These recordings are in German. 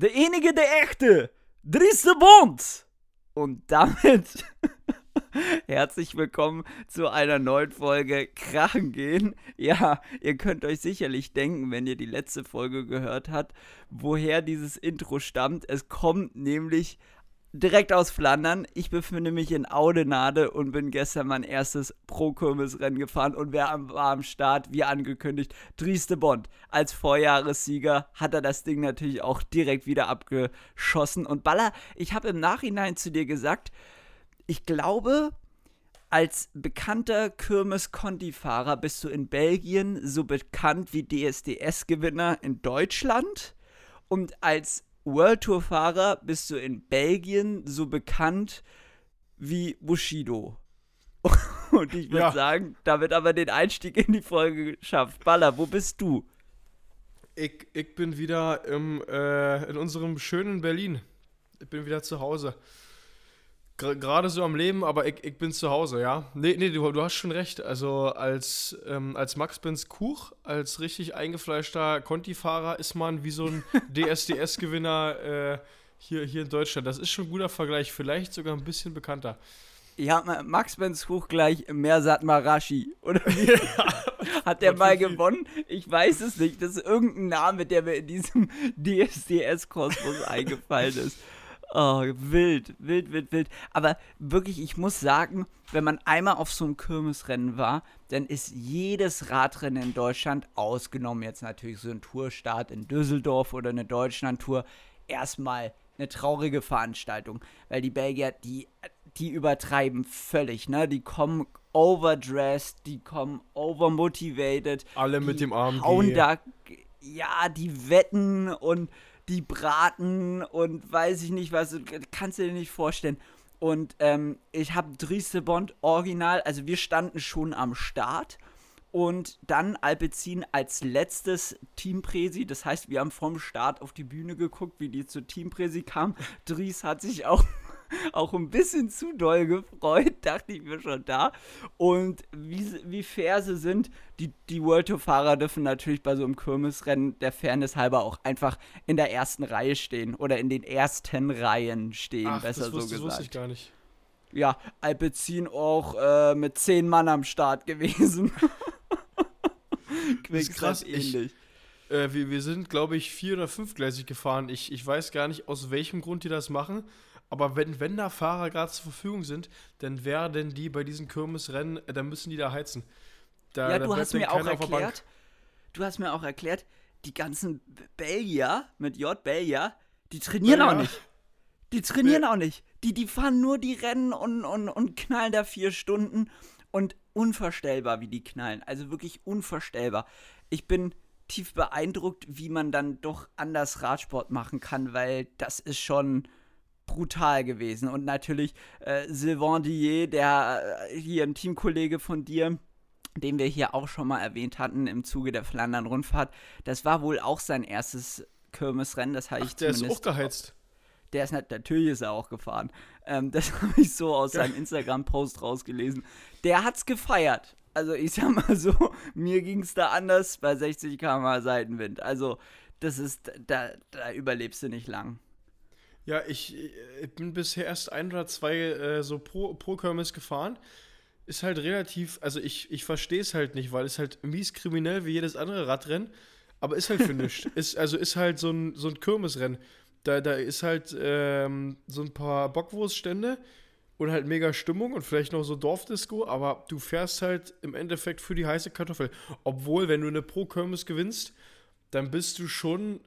der enige, der echte, Dries de Bond. Und damit herzlich willkommen zu einer neuen Folge Krachen gehen. Ja, ihr könnt euch sicherlich denken, wenn ihr die letzte Folge gehört habt, woher dieses Intro stammt. Es kommt nämlich direkt aus Flandern. Ich befinde mich in Audenade und bin gestern mein erstes Pro-Kirmes-Rennen gefahren und wer war am Start, wie angekündigt, Drieste Bond. Als Vorjahressieger hat er das Ding natürlich auch direkt wieder abgeschossen. Und Baller, ich habe im Nachhinein zu dir gesagt, ich glaube, als bekannter Kirmes-Conti-Fahrer bist du in Belgien so bekannt wie DSDS-Gewinner in Deutschland. Und als World Tour Fahrer bist du in Belgien so bekannt wie Bushido. Und ich würde ja. sagen, damit aber den Einstieg in die Folge geschafft. Baller, wo bist du? Ich, ich bin wieder im, äh, in unserem schönen Berlin. Ich bin wieder zu Hause gerade so am Leben, aber ich, ich bin zu Hause, ja. Nee, nee, du, du hast schon recht. Also als, ähm, als Max Benz Kuch, als richtig eingefleischter Conti-Fahrer ist man wie so ein DSDS-Gewinner äh, hier, hier in Deutschland. Das ist schon ein guter Vergleich, vielleicht sogar ein bisschen bekannter. Ja, Max Benz Kuch gleich Mersat Marashi, oder wie? Hat der mal gewonnen? Ich weiß es nicht. Das ist irgendein Name, der mir in diesem DSDS-Kosmos eingefallen ist. Oh, wild, wild, wild, wild. Aber wirklich, ich muss sagen, wenn man einmal auf so einem Kirmesrennen war, dann ist jedes Radrennen in Deutschland, ausgenommen jetzt natürlich so ein Tourstart in Düsseldorf oder eine Deutschlandtour, erstmal eine traurige Veranstaltung. Weil die Belgier, die, die übertreiben völlig, ne? Die kommen overdressed, die kommen overmotivated. Alle mit dem Arm. Hauen da, ja, die wetten und die braten und weiß ich nicht was, kannst du dir nicht vorstellen. Und ähm, ich habe Drieste Bond original, also wir standen schon am Start und dann Alpecin als letztes Teampresi. Das heißt, wir haben vom Start auf die Bühne geguckt, wie die zur Teampresi kam. Dries hat sich auch auch ein bisschen zu doll gefreut, dachte ich mir schon da. Und wie, wie fair sie sind, die, die World Tour-Fahrer dürfen natürlich bei so einem Kirmesrennen der Fairness halber auch einfach in der ersten Reihe stehen oder in den ersten Reihen stehen, Ach, besser das wusste, so gesagt. Das wusste ich gar nicht. Ja, Alpecin auch äh, mit zehn Mann am Start gewesen. krass ähnlich. Äh, wir, wir sind, glaube ich, vier- oder fünfgleisig gefahren. Ich, ich weiß gar nicht, aus welchem Grund die das machen. Aber wenn, wenn da Fahrer gerade zur Verfügung sind, dann werden die bei diesen Kirmesrennen, äh, dann müssen die da heizen. Da, ja, du hast mir auch erklärt, du hast mir auch erklärt, die ganzen Belgier mit J Belgier, die trainieren ja. auch nicht. Die trainieren ja. auch nicht. Die, die fahren nur die Rennen und, und, und knallen da vier Stunden und unvorstellbar, wie die knallen. Also wirklich unvorstellbar. Ich bin tief beeindruckt, wie man dann doch anders Radsport machen kann, weil das ist schon brutal gewesen. Und natürlich äh, Sylvain Dillet, der äh, hier ein Teamkollege von dir, den wir hier auch schon mal erwähnt hatten im Zuge der Flandern-Rundfahrt, das war wohl auch sein erstes Kirmesrennen. Das habe ich Ach, der ist auch geheizt. Der ist natürlich ist er auch gefahren. Ähm, das habe ich so aus seinem Instagram-Post rausgelesen. Der hat's gefeiert. Also ich sag mal so, mir ging es da anders bei 60 km Seitenwind. Also das ist, da, da überlebst du nicht lang. Ja, ich, ich bin bisher erst ein oder zwei äh, so pro, pro Kirmes gefahren. Ist halt relativ, also ich, ich verstehe es halt nicht, weil es halt mies kriminell wie jedes andere Radrennen, aber ist halt für nichts. ist, also ist halt so ein, so ein Kirmesrennen. Da, da ist halt ähm, so ein paar Bockwurststände und halt mega Stimmung und vielleicht noch so Dorfdisco, aber du fährst halt im Endeffekt für die heiße Kartoffel. Obwohl, wenn du eine Pro-Kirmes gewinnst, dann bist du schon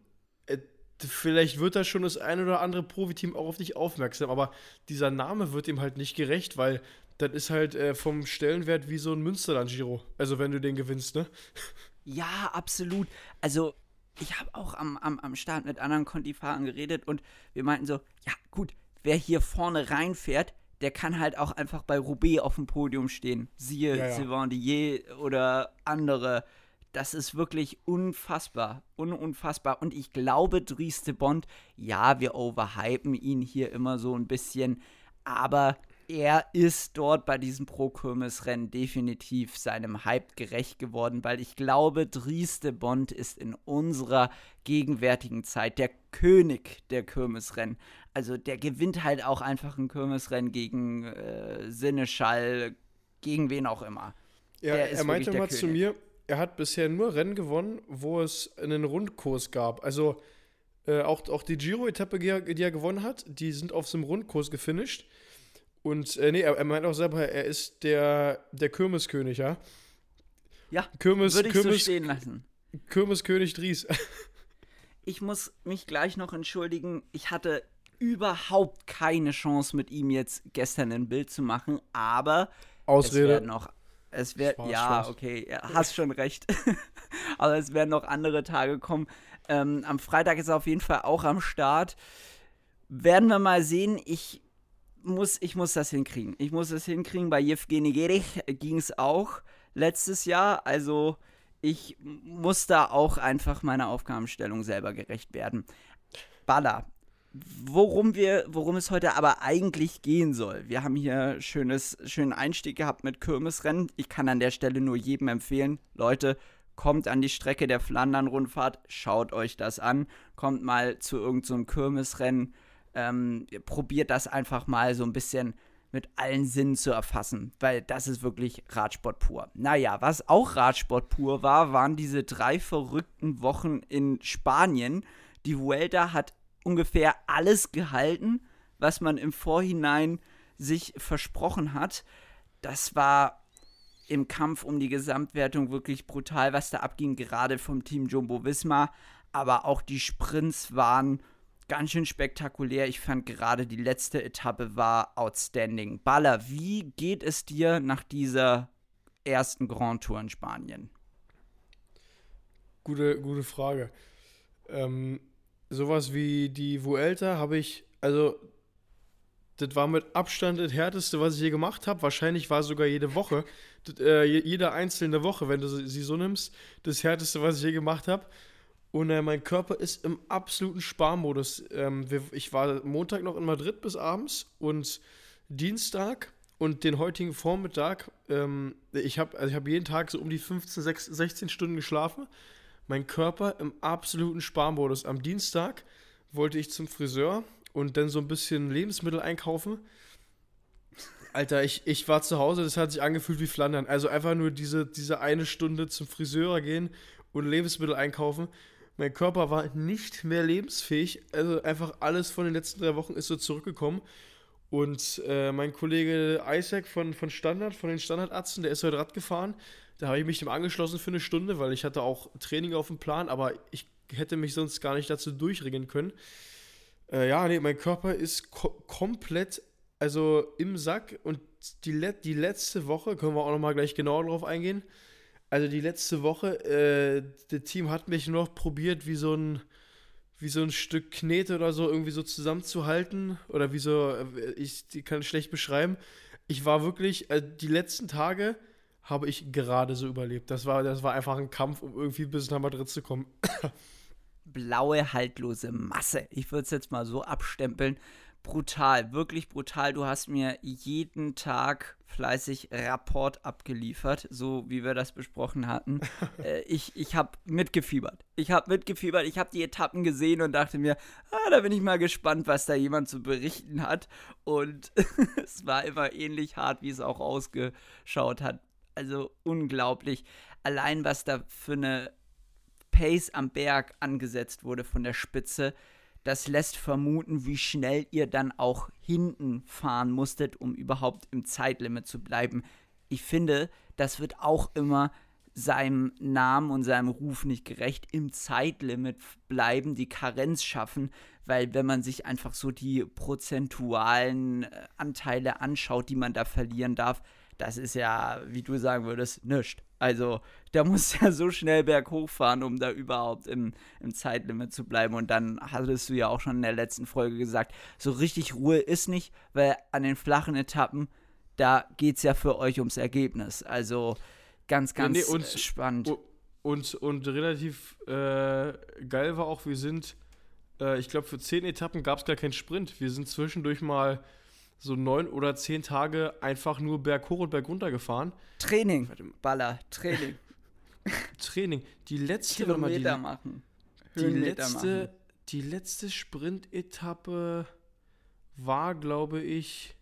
vielleicht wird da schon das ein oder andere Profiteam auch auf dich aufmerksam, aber dieser Name wird ihm halt nicht gerecht, weil das ist halt äh, vom Stellenwert wie so ein Münsterland-Giro. Also wenn du den gewinnst, ne? Ja, absolut. Also ich habe auch am, am, am Start mit anderen Conti-Fahrern geredet und wir meinten so, ja gut, wer hier vorne reinfährt, der kann halt auch einfach bei Roubaix auf dem Podium stehen. Siehe ja, ja. Sylvain oder andere das ist wirklich unfassbar. Un unfassbar. Und ich glaube, Drieste Bond, ja, wir overhypen ihn hier immer so ein bisschen. Aber er ist dort bei diesem Pro-Kirmes-Rennen definitiv seinem Hype gerecht geworden, weil ich glaube, Dries de Bond ist in unserer gegenwärtigen Zeit der König der Kirmesrennen. Also der gewinnt halt auch einfach ein Kirmesrennen gegen äh, Sinneschall, gegen wen auch immer. Ja, er meinte mal König. zu mir, er hat bisher nur Rennen gewonnen, wo es einen Rundkurs gab. Also äh, auch, auch die Giro-Etappe, die, die, er gewonnen hat, die sind auf so einem Rundkurs gefinisht. Und äh, nee, er, er meint auch selber, er ist der, der Kirmeskönig, ja? Ja, Kirmes, würde ich Kirmes, so stehen lassen. Kirmeskönig Dries. ich muss mich gleich noch entschuldigen. Ich hatte überhaupt keine Chance mit ihm jetzt gestern ein Bild zu machen, aber Ausrede. es werden noch es wird ja, Spaß. okay, ja, hast schon recht. aber es werden noch andere Tage kommen. Ähm, am Freitag ist er auf jeden Fall auch am Start. Werden wir mal sehen. Ich muss, ich muss das hinkriegen. Ich muss das hinkriegen. Bei Jevgeny Gerich ging es auch letztes Jahr. Also ich muss da auch einfach meiner Aufgabenstellung selber gerecht werden. Baller. Worum wir, worum es heute aber eigentlich gehen soll. Wir haben hier schönes, schönen Einstieg gehabt mit Kirmesrennen. Ich kann an der Stelle nur jedem empfehlen, Leute, kommt an die Strecke der Flandern-Rundfahrt, schaut euch das an, kommt mal zu irgendeinem so Kirmesrennen ähm, probiert das einfach mal so ein bisschen mit allen Sinnen zu erfassen, weil das ist wirklich Radsport pur. Naja, was auch Radsport pur war, waren diese drei verrückten Wochen in Spanien. Die Vuelta hat ungefähr alles gehalten, was man im Vorhinein sich versprochen hat. Das war im Kampf um die Gesamtwertung wirklich brutal, was da abging, gerade vom Team Jumbo Visma. Aber auch die Sprints waren ganz schön spektakulär. Ich fand gerade die letzte Etappe war outstanding. Baller, wie geht es dir nach dieser ersten Grand Tour in Spanien? Gute, gute Frage. Ähm, sowas wie die Vuelta habe ich, also das war mit Abstand das härteste, was ich je gemacht habe. Wahrscheinlich war sogar jede Woche, das, äh, jede einzelne Woche, wenn du sie so nimmst, das härteste, was ich je gemacht habe. Und äh, mein Körper ist im absoluten Sparmodus. Ähm, wir, ich war Montag noch in Madrid bis abends und Dienstag und den heutigen Vormittag, ähm, ich habe also hab jeden Tag so um die 15, 16, 16 Stunden geschlafen. Mein Körper im absoluten Sparmodus. Am Dienstag wollte ich zum Friseur und dann so ein bisschen Lebensmittel einkaufen. Alter, ich, ich war zu Hause, das hat sich angefühlt wie Flandern. Also einfach nur diese, diese eine Stunde zum Friseur gehen und Lebensmittel einkaufen. Mein Körper war nicht mehr lebensfähig. Also einfach alles von den letzten drei Wochen ist so zurückgekommen. Und äh, mein Kollege Isaac von, von Standard, von den Standardarzten, der ist heute Rad gefahren. Da habe ich mich dem angeschlossen für eine Stunde, weil ich hatte auch Training auf dem Plan, aber ich hätte mich sonst gar nicht dazu durchringen können. Äh, ja, nee, mein Körper ist ko komplett, also im Sack. Und die, Let die letzte Woche, können wir auch nochmal gleich genauer drauf eingehen, also die letzte Woche, äh, das Team hat mich noch probiert, wie so ein wie so ein Stück Knete oder so irgendwie so zusammenzuhalten oder wie so, äh, ich kann ich schlecht beschreiben. Ich war wirklich, äh, die letzten Tage habe ich gerade so überlebt. Das war, das war einfach ein Kampf, um irgendwie bis nach Madrid zu kommen. Blaue, haltlose Masse. Ich würde es jetzt mal so abstempeln brutal, wirklich brutal. Du hast mir jeden Tag fleißig Rapport abgeliefert, so wie wir das besprochen hatten. äh, ich ich habe mitgefiebert. Ich habe mitgefiebert. Ich habe die Etappen gesehen und dachte mir, ah, da bin ich mal gespannt, was da jemand zu berichten hat. Und es war immer ähnlich hart, wie es auch ausgeschaut hat. Also unglaublich. Allein was da für eine Pace am Berg angesetzt wurde von der Spitze das lässt vermuten, wie schnell ihr dann auch hinten fahren musstet, um überhaupt im Zeitlimit zu bleiben. Ich finde, das wird auch immer seinem Namen und seinem Ruf nicht gerecht, im Zeitlimit bleiben, die Karenz schaffen, weil wenn man sich einfach so die prozentualen äh, Anteile anschaut, die man da verlieren darf, das ist ja, wie du sagen würdest, nichts. Also, der muss ja so schnell berghoch fahren, um da überhaupt im, im Zeitlimit zu bleiben. Und dann hattest du ja auch schon in der letzten Folge gesagt, so richtig Ruhe ist nicht, weil an den flachen Etappen, da geht es ja für euch ums Ergebnis. Also, ganz, ganz nee, und, spannend. Und, und relativ äh, geil war auch, wir sind, äh, ich glaube, für zehn Etappen gab es gar keinen Sprint. Wir sind zwischendurch mal so neun oder zehn Tage einfach nur berghoch und bergunter gefahren. Training, Baller, Training. Training. Die letzte, Kilometer die, machen. Die letzte, machen. die letzte Sprint-Etappe war, glaube ich,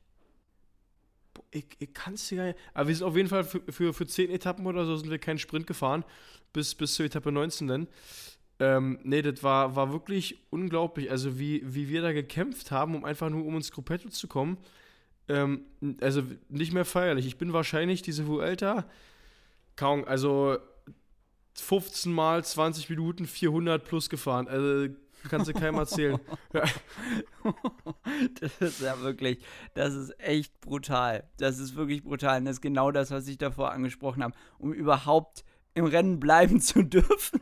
ich, ich kann es ja. Aber wir sind auf jeden Fall für, für, für 10 Etappen oder so sind wir keinen Sprint gefahren. Bis, bis zur Etappe 19 dann. Ähm, nee, das war, war wirklich unglaublich. Also, wie, wie wir da gekämpft haben, um einfach nur um ins Gruppetto zu kommen. Ähm, also, nicht mehr feierlich. Ich bin wahrscheinlich diese Vuelta, kaum, also 15 mal 20 Minuten 400 plus gefahren. Also, kannst du keinem erzählen. das ist ja wirklich, das ist echt brutal. Das ist wirklich brutal. Und das ist genau das, was ich davor angesprochen habe, um überhaupt im Rennen bleiben zu dürfen.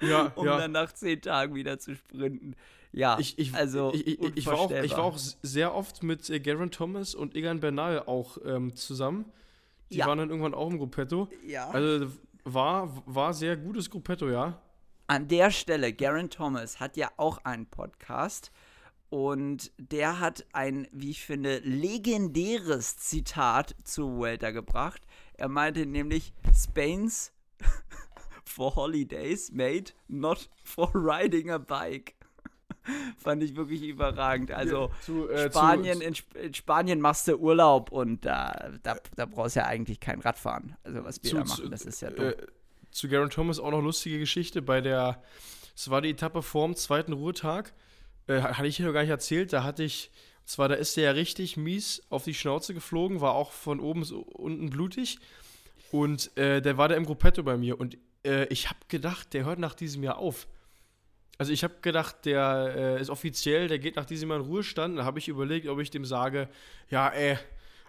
Ja, um ja. dann nach zehn Tagen wieder zu sprinten. Ja, ich, ich, also ich, ich, war auch, ich war auch sehr oft mit äh, Garen Thomas und Egan Bernal auch ähm, zusammen. Die ja. waren dann irgendwann auch im Gruppetto. Ja. Also war, war sehr gutes Gruppetto, ja. An der Stelle, Garen Thomas hat ja auch einen Podcast und der hat ein, wie ich finde, legendäres Zitat zu Welter gebracht. Er meinte nämlich, Spain's for holidays made, not for riding a bike. Fand ich wirklich überragend. Also zu, äh, Spanien, zu, in, in, Spanien machst du Urlaub und da, da, da brauchst du ja eigentlich kein Radfahren. Also was wir zu, da machen, das ist ja dumm. Äh, zu Garen Thomas auch noch lustige Geschichte bei der, es war die Etappe vorm zweiten Ruhetag, äh, hatte ich hier noch gar nicht erzählt, da hatte ich, zwar da ist der ja richtig mies auf die Schnauze geflogen, war auch von oben so unten blutig und äh, der war da im Gruppetto bei mir und äh, ich habe gedacht, der hört nach diesem Jahr auf. Also ich habe gedacht, der äh, ist offiziell, der geht nach diesem Jahr in Ruhestand. Da habe ich überlegt, ob ich dem sage, ja, ey,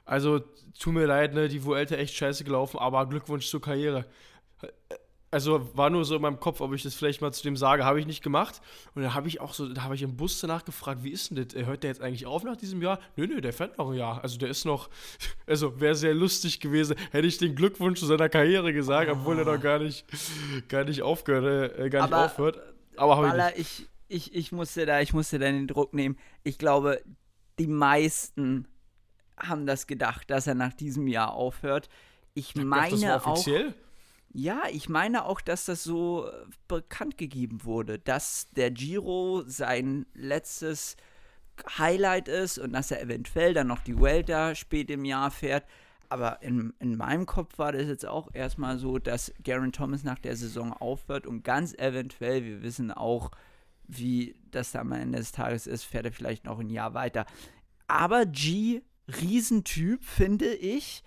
also tut mir leid, ne, die Vuelta echt scheiße gelaufen, aber Glückwunsch zur Karriere also war nur so in meinem Kopf, ob ich das vielleicht mal zu dem sage, habe ich nicht gemacht. Und dann habe ich auch so, da habe ich im Bus danach gefragt, wie ist denn das? Hört der jetzt eigentlich auf nach diesem Jahr? Nö, nö, der fährt noch ein Jahr. Also der ist noch, also wäre sehr lustig gewesen, hätte ich den Glückwunsch zu seiner Karriere gesagt, obwohl er noch gar nicht, gar nicht aufgehört, äh, gar nicht Aber, aufhört. Aber habe ich nicht. Ich, ich, ich musste da, ich musste da den Druck nehmen. Ich glaube, die meisten haben das gedacht, dass er nach diesem Jahr aufhört. Ich meine das war offiziell? auch. Ja, ich meine auch, dass das so äh, bekannt gegeben wurde, dass der Giro sein letztes Highlight ist und dass er eventuell dann noch die Welter spät im Jahr fährt. Aber in, in meinem Kopf war das jetzt auch erstmal so, dass Garen Thomas nach der Saison aufhört und ganz eventuell, wir wissen auch, wie das am Ende des Tages ist, fährt er vielleicht noch ein Jahr weiter. Aber G, Riesentyp, finde ich.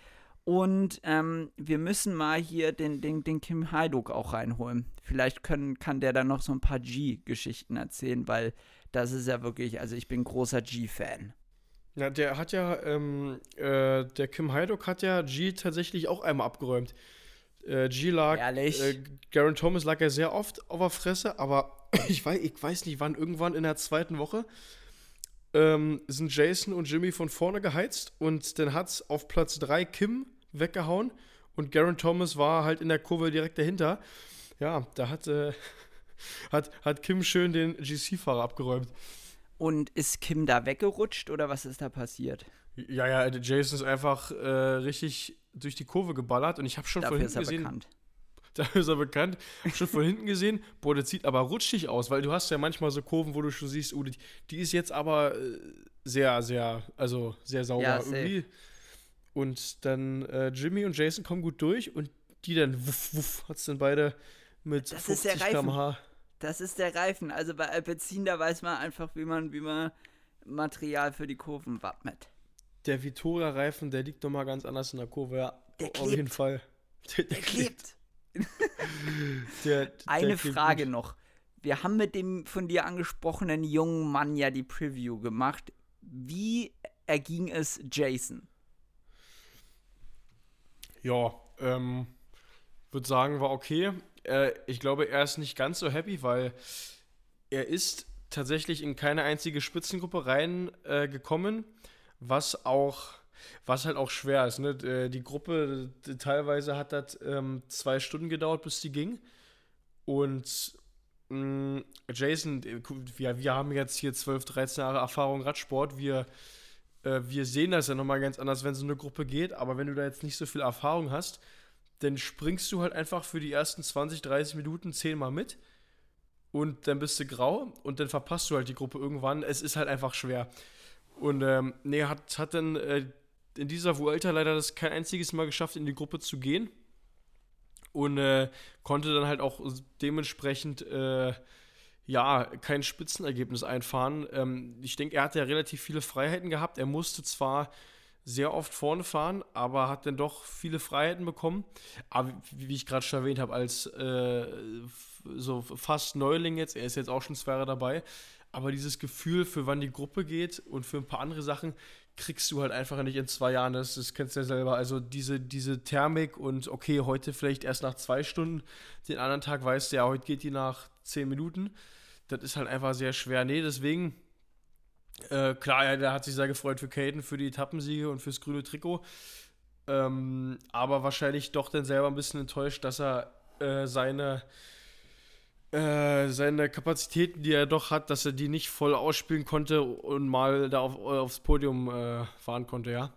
Und ähm, wir müssen mal hier den, den, den Kim Haiduk auch reinholen. Vielleicht können, kann der dann noch so ein paar G-Geschichten erzählen, weil das ist ja wirklich, also ich bin großer G-Fan. Ja, der hat ja, ähm, äh, der Kim Haiduk hat ja G tatsächlich auch einmal abgeräumt. Äh, G lag, Ehrlich? äh, Garen Thomas lag ja sehr oft auf der Fresse, aber ich weiß, ich weiß nicht, wann irgendwann in der zweiten Woche ähm, sind Jason und Jimmy von vorne geheizt und dann hat es auf Platz 3 Kim weggehauen und Garen Thomas war halt in der Kurve direkt dahinter. Ja, da hat, äh, hat, hat Kim schön den GC-Fahrer abgeräumt. Und ist Kim da weggerutscht oder was ist da passiert? Ja, ja, Jason ist einfach äh, richtig durch die Kurve geballert und ich habe schon Dafür von hinten ist er gesehen. Bekannt. Dafür ist er bekannt. Schon von hinten gesehen, boah, das sieht aber rutschig aus, weil du hast ja manchmal so Kurven, wo du schon siehst, oh, die, die ist jetzt aber äh, sehr, sehr, also sehr sauber. Ja, Irgendwie. Und dann äh, Jimmy und Jason kommen gut durch und die dann, wuff, wuff, hat es dann beide mit das 50 km/h. Das ist der Reifen. Also bei Alpecin, da weiß man einfach, wie man, wie man Material für die Kurven wappnet. Der Vittoria-Reifen, der liegt nochmal ganz anders in der Kurve, ja. Der Auf jeden Fall. Der, der, der klebt. der, Eine Frage gut. noch. Wir haben mit dem von dir angesprochenen jungen Mann ja die Preview gemacht. Wie erging es Jason? Ja, ähm, würde sagen, war okay. Äh, ich glaube, er ist nicht ganz so happy, weil er ist tatsächlich in keine einzige Spitzengruppe reingekommen, äh, was auch was halt auch schwer ist. Ne? Äh, die Gruppe teilweise hat das ähm, zwei Stunden gedauert, bis die ging. Und mh, mm, Jason, wir, wir haben jetzt hier 12, 13 Jahre Erfahrung Radsport. Wir äh, wir sehen das ja nochmal ganz anders, wenn so eine Gruppe geht, aber wenn du da jetzt nicht so viel Erfahrung hast, dann springst du halt einfach für die ersten 20, 30 Minuten zehnmal mit und dann bist du grau und dann verpasst du halt die Gruppe irgendwann. Es ist halt einfach schwer. Und ähm, nee, hat, hat dann äh, in dieser Vuelta leider das kein einziges Mal geschafft, in die Gruppe zu gehen. Und äh, konnte dann halt auch dementsprechend äh, ja kein Spitzenergebnis einfahren. Ähm, ich denke, er hatte ja relativ viele Freiheiten gehabt. Er musste zwar sehr oft vorne fahren, aber hat dann doch viele Freiheiten bekommen. Aber wie ich gerade schon erwähnt habe, als äh, so fast Neuling jetzt, er ist jetzt auch schon zwei Jahre dabei, aber dieses Gefühl, für wann die Gruppe geht und für ein paar andere Sachen, kriegst du halt einfach nicht in zwei Jahren. Das, das kennst du ja selber. Also diese, diese Thermik und okay, heute vielleicht erst nach zwei Stunden, den anderen Tag weißt du ja, heute geht die nach zehn Minuten. Das ist halt einfach sehr schwer. Nee, deswegen äh, klar, ja, der hat sich sehr gefreut für Caden, für die Etappensiege und fürs grüne Trikot. Ähm, aber wahrscheinlich doch dann selber ein bisschen enttäuscht, dass er äh, seine, äh, seine Kapazitäten, die er doch hat, dass er die nicht voll ausspielen konnte und mal da auf, aufs Podium äh, fahren konnte, ja.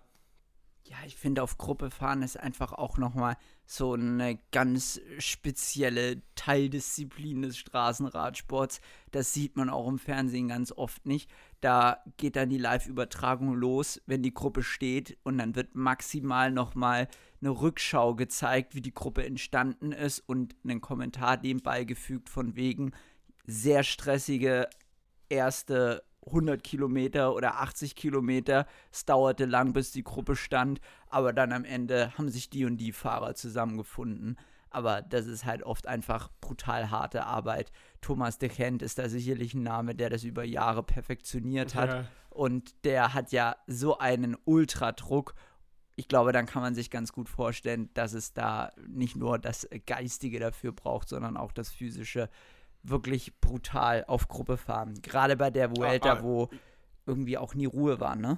Ja, ich finde, auf Gruppe fahren ist einfach auch nochmal so eine ganz spezielle Teildisziplin des Straßenradsports. Das sieht man auch im Fernsehen ganz oft nicht. Da geht dann die Live-Übertragung los, wenn die Gruppe steht und dann wird maximal nochmal eine Rückschau gezeigt, wie die Gruppe entstanden ist und einen Kommentar dem beigefügt von wegen sehr stressige erste 100 Kilometer oder 80 Kilometer. Es dauerte lang, bis die Gruppe stand, aber dann am Ende haben sich die und die Fahrer zusammengefunden. Aber das ist halt oft einfach brutal harte Arbeit. Thomas de Gent ist da sicherlich ein Name, der das über Jahre perfektioniert hat. Ja. Und der hat ja so einen Ultradruck. Ich glaube, dann kann man sich ganz gut vorstellen, dass es da nicht nur das Geistige dafür braucht, sondern auch das Physische wirklich brutal auf Gruppe fahren. Gerade bei der Vuelta, ah, ah, wo irgendwie auch nie Ruhe war, ne?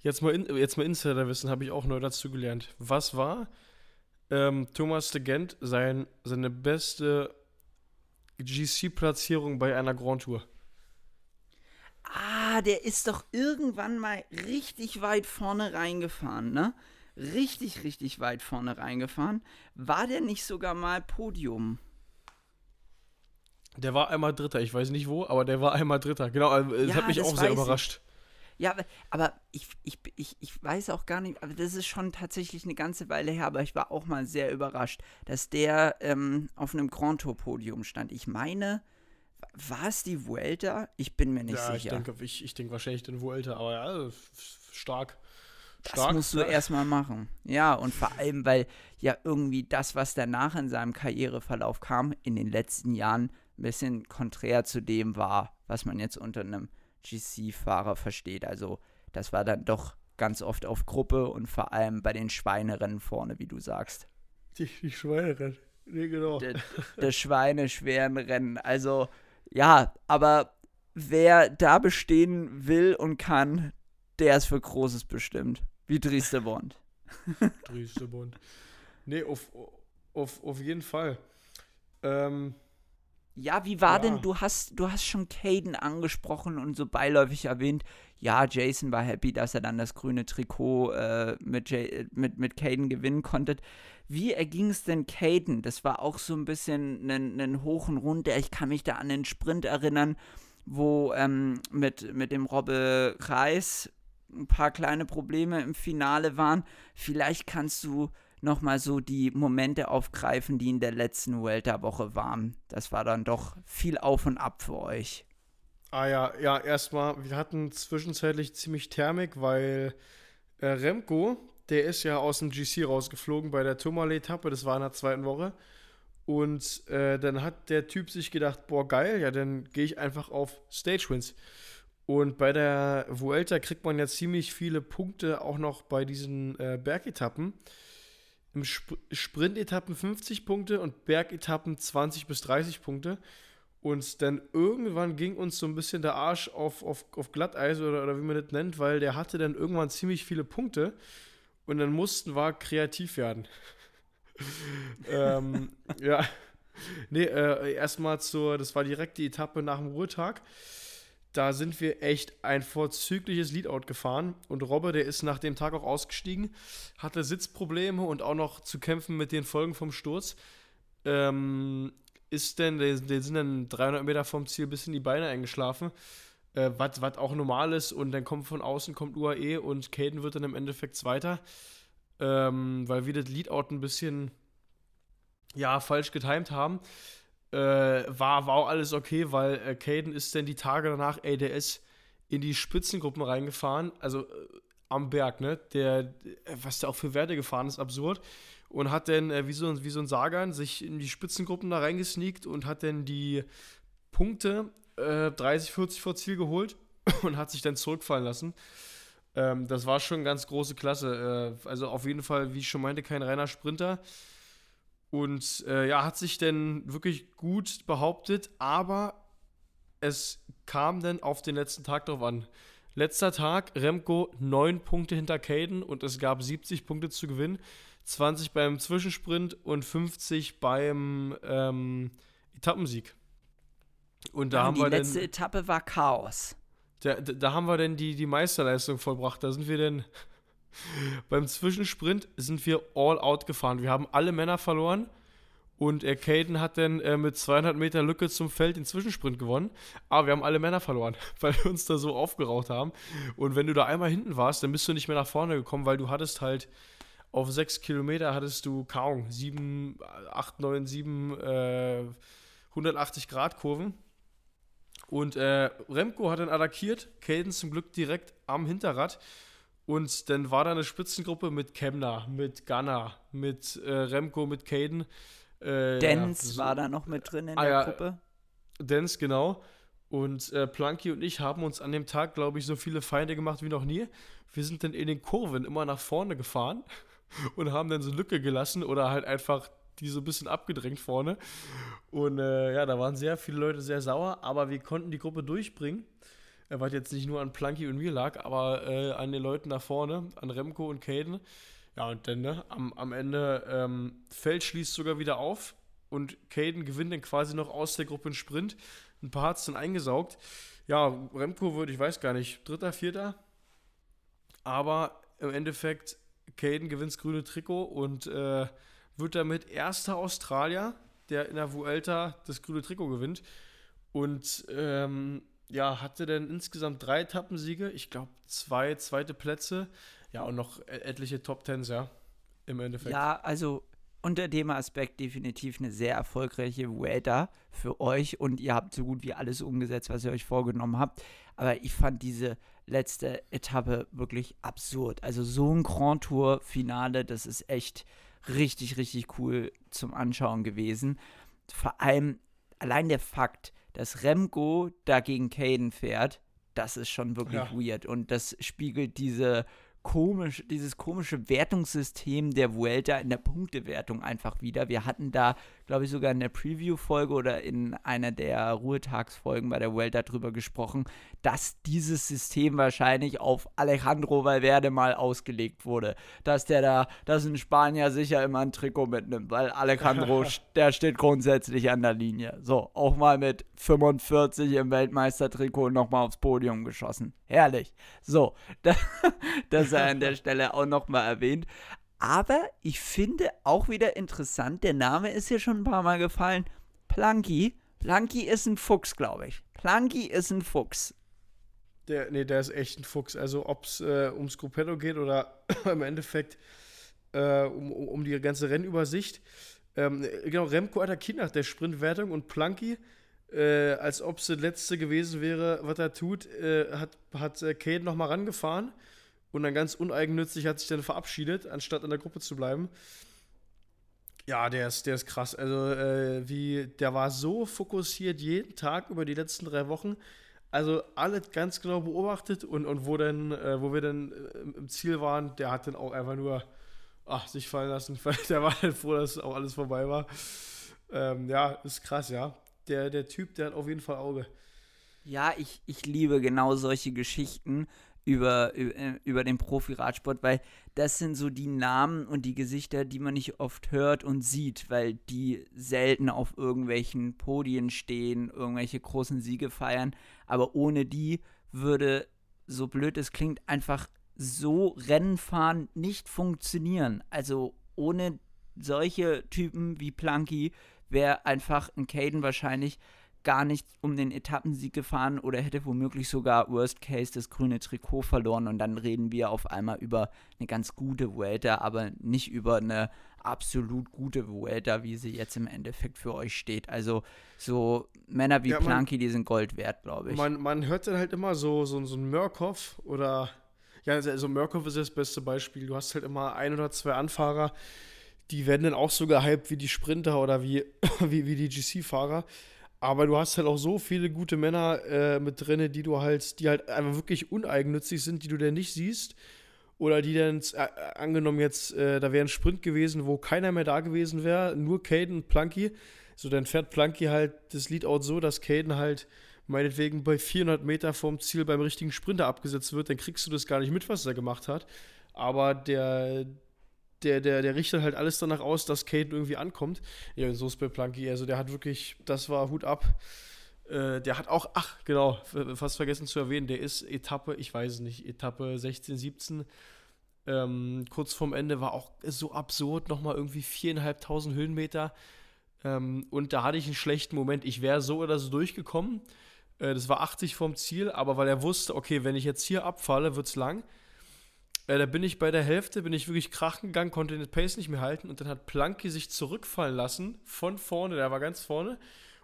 Jetzt mal, in, jetzt mal Insiderwissen habe ich auch neu dazu gelernt. Was war ähm, Thomas de Gent sein, seine beste GC-Platzierung bei einer Grand Tour? Ah, der ist doch irgendwann mal richtig weit vorne reingefahren, ne? Richtig, richtig weit vorne reingefahren. War der nicht sogar mal Podium? Der war einmal Dritter, ich weiß nicht wo, aber der war einmal Dritter. Genau, äh, das ja, hat mich auch sehr überrascht. Ja, aber ich, ich, ich, ich weiß auch gar nicht, aber das ist schon tatsächlich eine ganze Weile her, aber ich war auch mal sehr überrascht, dass der ähm, auf einem Grand Tour Podium stand. Ich meine, war es die Vuelta? Ich bin mir nicht ja, sicher. Ich denke, ich, ich denke wahrscheinlich den Vuelta, aber ja, stark. Stark, das musst du ja. erstmal machen. Ja, und vor allem, weil ja irgendwie das, was danach in seinem Karriereverlauf kam, in den letzten Jahren ein bisschen konträr zu dem war, was man jetzt unter einem GC-Fahrer versteht. Also das war dann doch ganz oft auf Gruppe und vor allem bei den Schweinerennen vorne, wie du sagst. Die, die Schweinerennen, nee, genau. Der, der Schweineschweren Rennen. Also ja, aber wer da bestehen will und kann, der ist für Großes bestimmt. Wie Drieste Bond. Drieste Bond. Nee, auf, auf, auf jeden Fall. Ähm, ja, wie war ja. denn, du hast, du hast schon Caden angesprochen und so beiläufig erwähnt, ja, Jason war happy, dass er dann das grüne Trikot äh, mit, Jay, mit, mit Caden gewinnen konnte. Wie erging es denn Caden? Das war auch so ein bisschen ein, ein Hoch und Runter. Ich kann mich da an den Sprint erinnern, wo ähm, mit, mit dem Robbe Reis ein paar kleine Probleme im Finale waren. Vielleicht kannst du nochmal so die Momente aufgreifen, die in der letzten Vuelta-Woche waren. Das war dann doch viel auf und ab für euch. Ah ja, ja, erstmal, wir hatten zwischenzeitlich ziemlich Thermik, weil äh, Remco, der ist ja aus dem GC rausgeflogen bei der Tourmalet-Etappe, das war in der zweiten Woche. Und äh, dann hat der Typ sich gedacht, boah, geil, ja, dann gehe ich einfach auf Stage Wins. Und bei der Vuelta kriegt man ja ziemlich viele Punkte auch noch bei diesen äh, Bergetappen im Sp Sprint-Etappen 50 Punkte und Bergetappen 20 bis 30 Punkte. Und dann irgendwann ging uns so ein bisschen der Arsch auf, auf, auf Glatteis oder, oder wie man das nennt, weil der hatte dann irgendwann ziemlich viele Punkte und dann mussten wir kreativ werden. ähm, ja. Nee, äh, erstmal zur, das war direkt die Etappe nach dem Ruhetag. Da sind wir echt ein vorzügliches Leadout gefahren. Und Robbe, der ist nach dem Tag auch ausgestiegen, hatte Sitzprobleme und auch noch zu kämpfen mit den Folgen vom Sturz. Ähm, ist denn, der sind dann 300 Meter vom Ziel bis in die Beine eingeschlafen. Äh, was auch normal ist. Und dann kommt von außen kommt UAE und Caden wird dann im Endeffekt Zweiter. Ähm, weil wir das Leadout ein bisschen ja, falsch getimt haben äh, war, war auch alles okay, weil äh, Caden ist dann die Tage danach, ey, in die Spitzengruppen reingefahren, also äh, am Berg, ne? Der, äh, was der auch für Werte gefahren ist, absurd. Und hat dann, äh, wie, so, wie so ein Sagan, sich in die Spitzengruppen da reingesneakt und hat dann die Punkte 30, äh, 40 vor Ziel geholt und hat sich dann zurückfallen lassen. Ähm, das war schon ganz große Klasse. also auf jeden Fall, wie ich schon meinte, kein reiner Sprinter. Und äh, ja, hat sich denn wirklich gut behauptet, aber es kam dann auf den letzten Tag drauf an. Letzter Tag, Remco 9 Punkte hinter Caden und es gab 70 Punkte zu gewinnen. 20 beim Zwischensprint und 50 beim ähm, Etappensieg. Und da ja, haben die wir letzte dann, Etappe war Chaos. Da, da haben wir dann die, die Meisterleistung vollbracht. Da sind wir dann beim Zwischensprint sind wir all out gefahren. Wir haben alle Männer verloren und äh, Caden hat dann äh, mit 200 Meter Lücke zum Feld den Zwischensprint gewonnen. Aber wir haben alle Männer verloren, weil wir uns da so aufgeraucht haben. Und wenn du da einmal hinten warst, dann bist du nicht mehr nach vorne gekommen, weil du hattest halt auf 6 Kilometer hattest du kaum 7, 8, 9, 7, äh, 180 Grad Kurven. Und äh, Remco hat dann attackiert, Caden zum Glück direkt am Hinterrad. Und dann war da eine Spitzengruppe mit Kemner, mit Gunner, mit äh, Remco, mit Caden. Äh, Dance ja, so, war da noch mit drin in ah, der ja, Gruppe. Dance, genau. Und äh, Planky und ich haben uns an dem Tag, glaube ich, so viele Feinde gemacht wie noch nie. Wir sind dann in den Kurven immer nach vorne gefahren und haben dann so Lücke gelassen oder halt einfach die so ein bisschen abgedrängt vorne. Und äh, ja, da waren sehr viele Leute sehr sauer, aber wir konnten die Gruppe durchbringen was jetzt nicht nur an Planky und mir lag, aber äh, an den Leuten da vorne, an Remco und Caden. Ja, und dann ne, am, am Ende ähm, Feld schließt sogar wieder auf und Caden gewinnt dann quasi noch aus der Gruppe einen Sprint. Ein paar hat es dann eingesaugt. Ja, Remco würde, ich weiß gar nicht, dritter, vierter. Aber im Endeffekt, Caden gewinnt das grüne Trikot und äh, wird damit erster Australier, der in der Vuelta das grüne Trikot gewinnt. Und ähm, ja, hatte dann insgesamt drei Etappensiege, ich glaube zwei zweite Plätze, ja und noch e-, etliche Top Tens, ja, im Endeffekt. Ja, also unter dem Aspekt definitiv eine sehr erfolgreiche Vuelta für euch und ihr habt so gut wie alles umgesetzt, was ihr euch vorgenommen habt. Aber ich fand diese letzte Etappe wirklich absurd. Also so ein Grand Tour Finale, das ist echt richtig, richtig cool zum Anschauen gewesen. Vor allem allein der Fakt, dass Remco dagegen Caden fährt, das ist schon wirklich ja. weird. Und das spiegelt diese komisch, dieses komische Wertungssystem der Vuelta in der Punktewertung einfach wieder. Wir hatten da, glaube ich, sogar in der Preview-Folge oder in einer der Ruhetagsfolgen bei der Vuelta drüber gesprochen, dass dieses System wahrscheinlich auf Alejandro Valverde mal ausgelegt wurde. Dass der da, dass ein Spanier sicher immer ein Trikot mitnimmt, weil Alejandro, der steht grundsätzlich an der Linie. So, auch mal mit 45 im Weltmeistertrikot nochmal aufs Podium geschossen. Herrlich. So, das, das sei an der Stelle auch nochmal erwähnt. Aber ich finde auch wieder interessant, der Name ist hier schon ein paar Mal gefallen. Planky. Planky ist ein Fuchs, glaube ich. Planky ist ein Fuchs. Der, nee, der ist echt ein Fuchs. Also ob es äh, ums Gruppetto geht oder im Endeffekt äh, um, um die ganze Rennübersicht. Ähm, genau, Remco attackiert nach der Sprintwertung und Planky, äh, als ob es das letzte gewesen wäre, was er tut, äh, hat, hat äh, Kate nochmal rangefahren und dann ganz uneigennützig hat sich dann verabschiedet, anstatt in der Gruppe zu bleiben. Ja, der ist, der ist krass. Also, äh, wie, der war so fokussiert jeden Tag über die letzten drei Wochen. Also alles ganz genau beobachtet und, und wo dann, äh, wo wir dann äh, im Ziel waren, der hat dann auch einfach nur ach, sich fallen lassen. Der war halt froh, dass auch alles vorbei war. Ähm, ja, ist krass, ja. Der, der Typ, der hat auf jeden Fall Auge. Ja, ich, ich liebe genau solche Geschichten über, äh, über den Profi-Radsport, weil das sind so die Namen und die Gesichter, die man nicht oft hört und sieht, weil die selten auf irgendwelchen Podien stehen, irgendwelche großen Siege feiern. Aber ohne die würde, so blöd es klingt, einfach so Rennenfahren nicht funktionieren. Also ohne solche Typen wie Planky wäre einfach ein Caden wahrscheinlich gar nicht um den Etappensieg gefahren oder hätte womöglich sogar Worst Case das grüne Trikot verloren und dann reden wir auf einmal über eine ganz gute Vuelta, aber nicht über eine absolut gute Vuelta, wie sie jetzt im Endeffekt für euch steht. Also so Männer wie ja, Planky, die sind Gold wert, glaube ich. Man, man hört dann halt immer so, so, so ein Murkoff oder ja, also Murkoff ist das beste Beispiel. Du hast halt immer ein oder zwei Anfahrer, die werden dann auch so gehypt wie die Sprinter oder wie, wie, wie die GC-Fahrer. Aber du hast halt auch so viele gute Männer äh, mit drin, die du halt, die halt einfach wirklich uneigennützig sind, die du dann nicht siehst. Oder die dann, äh, angenommen jetzt, äh, da wäre ein Sprint gewesen, wo keiner mehr da gewesen wäre, nur Caden und Plunky. So, dann fährt Plunky halt das Leadout so, dass Caden halt meinetwegen bei 400 Meter vom Ziel beim richtigen Sprinter abgesetzt wird, dann kriegst du das gar nicht mit, was er gemacht hat. Aber der, der, der, der richtet halt alles danach aus, dass Kate irgendwie ankommt. Ja, und so ist bei Plunky. Also der hat wirklich, das war Hut ab. Äh, der hat auch, ach genau, fast vergessen zu erwähnen, der ist Etappe, ich weiß es nicht, Etappe 16, 17. Ähm, kurz vorm Ende war auch so absurd, nochmal irgendwie viereinhalbtausend Höhenmeter. Ähm, und da hatte ich einen schlechten Moment. Ich wäre so oder so durchgekommen. Äh, das war 80 vom Ziel, aber weil er wusste, okay, wenn ich jetzt hier abfalle, wird es lang äh, da bin ich bei der Hälfte, bin ich wirklich krachen gegangen, konnte den Pace nicht mehr halten und dann hat Planky sich zurückfallen lassen von vorne, der war ganz vorne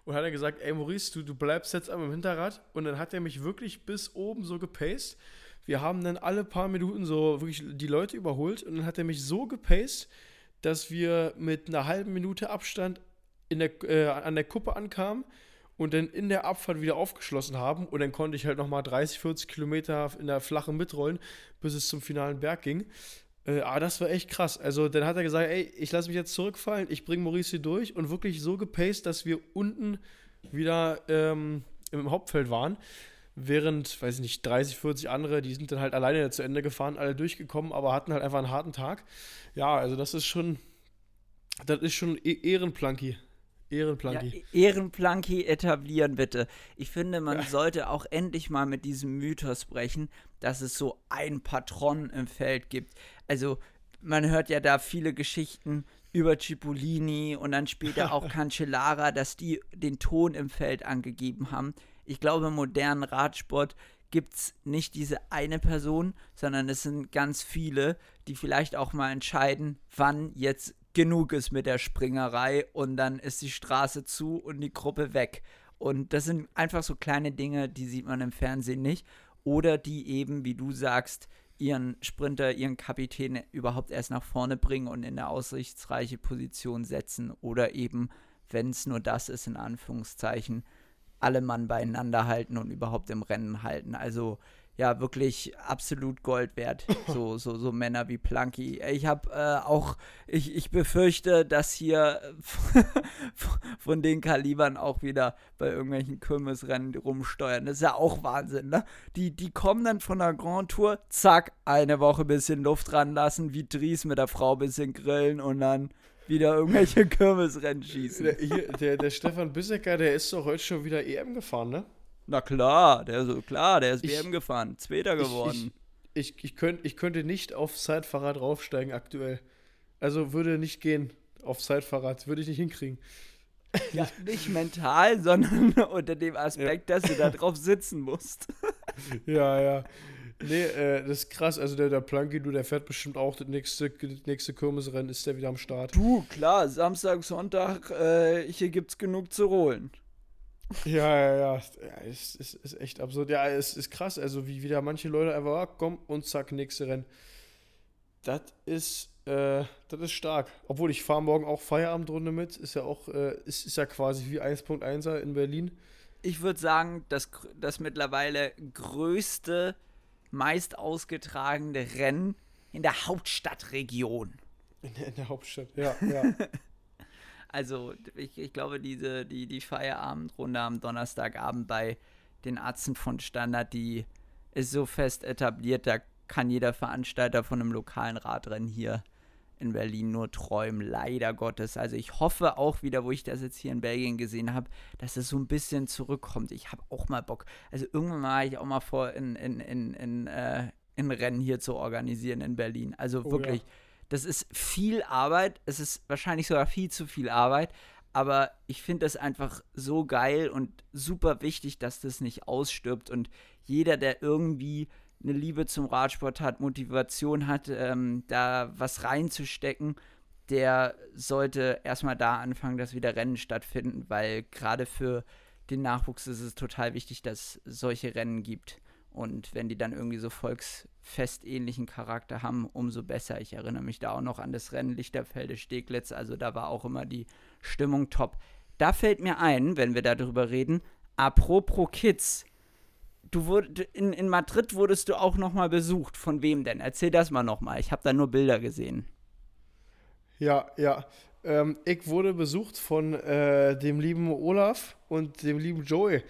und hat er gesagt, ey Maurice, du, du bleibst jetzt am Hinterrad und dann hat er mich wirklich bis oben so gepaced. Wir haben dann alle paar Minuten so wirklich die Leute überholt und dann hat er mich so gepaced, dass wir mit einer halben Minute Abstand in der, äh, an der Kuppe ankamen und dann in der Abfahrt wieder aufgeschlossen haben. Und dann konnte ich halt nochmal 30, 40 Kilometer in der flachen mitrollen, bis es zum finalen Berg ging. Äh, aber das war echt krass. Also dann hat er gesagt, ey, ich lasse mich jetzt zurückfallen, ich bringe Maurice hier durch und wirklich so gepaced, dass wir unten wieder ähm, im Hauptfeld waren. Während, weiß ich nicht, 30, 40 andere, die sind dann halt alleine zu Ende gefahren, alle durchgekommen, aber hatten halt einfach einen harten Tag. Ja, also das ist schon, das ist schon e Ehrenplanki. Ehrenplanki. Ja, Ehrenplanki etablieren, bitte. Ich finde, man ja. sollte auch endlich mal mit diesem Mythos brechen, dass es so ein Patron im Feld gibt. Also, man hört ja da viele Geschichten über Cipollini und dann später auch Cancellara, dass die den Ton im Feld angegeben haben. Ich glaube, im modernen Radsport gibt es nicht diese eine Person, sondern es sind ganz viele, die vielleicht auch mal entscheiden, wann jetzt genug ist mit der Springerei und dann ist die Straße zu und die Gruppe weg. Und das sind einfach so kleine Dinge, die sieht man im Fernsehen nicht. Oder die eben, wie du sagst, ihren Sprinter, ihren Kapitän überhaupt erst nach vorne bringen und in eine aussichtsreiche Position setzen. Oder eben, wenn es nur das ist, in Anführungszeichen, alle Mann beieinander halten und überhaupt im Rennen halten. Also ja wirklich absolut Gold wert. So, so, so Männer wie Plunky. Ich habe äh, auch, ich, ich befürchte, dass hier von den Kalibern auch wieder bei irgendwelchen Kirmesrennen rumsteuern. Das ist ja auch Wahnsinn, ne? Die, die kommen dann von der Grand Tour, zack, eine Woche bisschen Luft ranlassen, wie Dries mit der Frau bisschen grillen und dann wieder irgendwelche Kirmesrennen schießen. Der, hier, der, der Stefan Bissecker, der ist doch heute schon wieder EM gefahren, ne? Na klar, der so klar, der ist ich, WM gefahren, Zweiter geworden. Ich, ich, ich, könnt, ich könnte nicht auf Zeitfahrrad draufsteigen aktuell. Also würde nicht gehen auf Zeitfahrrad, würde ich nicht hinkriegen. Ja, nicht mental, sondern unter dem Aspekt, ja. dass du da drauf sitzen musst. Ja, ja. Nee, äh, das ist krass. Also der, der Planky, du, der fährt bestimmt auch das nächste, das nächste Kirmesrennen, ist der wieder am Start. Du, klar, Samstag, Sonntag, äh, hier gibt's genug zu holen. Ja, ja, ja. ja ist, ist, ist echt absurd. Ja, es ist krass. Also, wie wieder manche Leute einfach, ah, komm und zack, nächste Rennen. Das ist, äh, das ist stark. Obwohl ich fahre morgen auch Feierabendrunde mit. Ist ja auch, äh, ist, ist ja quasi wie 1.1er in Berlin. Ich würde sagen, das, das mittlerweile größte, meist ausgetragene Rennen in der Hauptstadtregion. In der, in der Hauptstadt, ja, ja. Also ich, ich glaube, diese, die, die Feierabendrunde am Donnerstagabend bei den Arzten von Standard, die, ist so fest etabliert, da kann jeder Veranstalter von einem lokalen Radrennen hier in Berlin nur träumen, leider Gottes. Also ich hoffe auch wieder, wo ich das jetzt hier in Belgien gesehen habe, dass es so ein bisschen zurückkommt. Ich habe auch mal Bock. Also irgendwann mal ich auch mal vor, in, in, in, in, äh, in Rennen hier zu organisieren in Berlin. Also oh, wirklich, ja. Das ist viel Arbeit. Es ist wahrscheinlich sogar viel zu viel Arbeit. Aber ich finde das einfach so geil und super wichtig, dass das nicht ausstirbt. Und jeder, der irgendwie eine Liebe zum Radsport hat, Motivation hat, ähm, da was reinzustecken, der sollte erstmal da anfangen, dass wieder Rennen stattfinden, weil gerade für den Nachwuchs ist es total wichtig, dass es solche Rennen gibt. Und wenn die dann irgendwie so volksfestähnlichen Charakter haben, umso besser. Ich erinnere mich da auch noch an das Rennen Lichterfelde Steglitz, also da war auch immer die Stimmung top. Da fällt mir ein, wenn wir darüber reden, apropos Kids, du wurde, in, in Madrid wurdest du auch nochmal besucht. Von wem denn? Erzähl das mal nochmal. Ich habe da nur Bilder gesehen. Ja, ja. Ähm, ich wurde besucht von äh, dem lieben Olaf und dem lieben Joey.